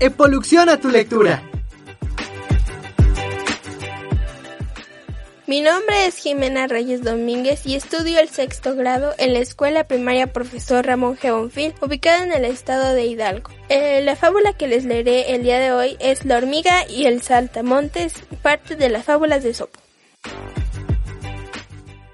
Epolución a tu lectura. Mi nombre es Jimena Reyes Domínguez y estudio el sexto grado en la Escuela Primaria Profesor Ramón G. Ubicada en el estado de Hidalgo. Eh, la fábula que les leeré el día de hoy es La hormiga y el saltamontes, parte de las fábulas de Sopo.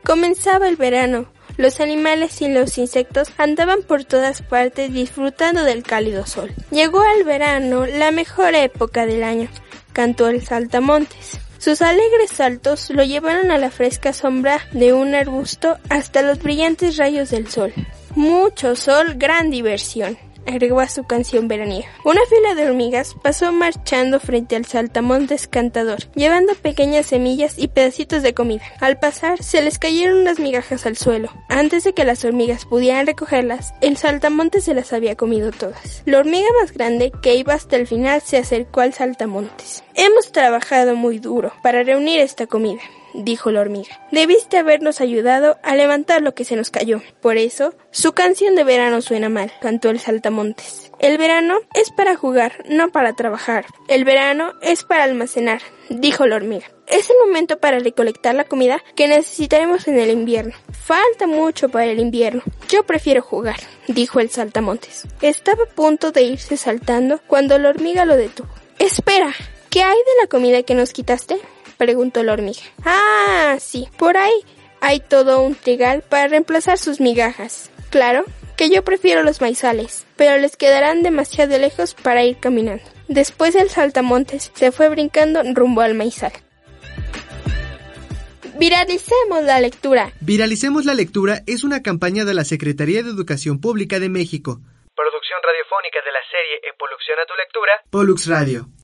Comenzaba el verano. Los animales y los insectos andaban por todas partes disfrutando del cálido sol. Llegó el verano, la mejor época del año, cantó el saltamontes. Sus alegres saltos lo llevaron a la fresca sombra de un arbusto hasta los brillantes rayos del sol. Mucho sol, gran diversión agregó a su canción veraniega. Una fila de hormigas pasó marchando frente al saltamontes cantador, llevando pequeñas semillas y pedacitos de comida. Al pasar, se les cayeron unas migajas al suelo. Antes de que las hormigas pudieran recogerlas, el saltamontes se las había comido todas. La hormiga más grande, que iba hasta el final, se acercó al saltamontes. Hemos trabajado muy duro para reunir esta comida dijo la hormiga. Debiste habernos ayudado a levantar lo que se nos cayó. Por eso, su canción de verano suena mal, cantó el saltamontes. El verano es para jugar, no para trabajar. El verano es para almacenar, dijo la hormiga. Es el momento para recolectar la comida que necesitaremos en el invierno. Falta mucho para el invierno. Yo prefiero jugar, dijo el saltamontes. Estaba a punto de irse saltando cuando la hormiga lo detuvo. Espera, ¿qué hay de la comida que nos quitaste? Preguntó la hormiga. Ah, sí, por ahí hay todo un trigal para reemplazar sus migajas. Claro que yo prefiero los maizales, pero les quedarán demasiado lejos para ir caminando. Después el saltamontes se fue brincando rumbo al maizal. Viralicemos la lectura. Viralicemos la lectura es una campaña de la Secretaría de Educación Pública de México. Producción radiofónica de la serie Evoluciona tu lectura. Pollux Radio.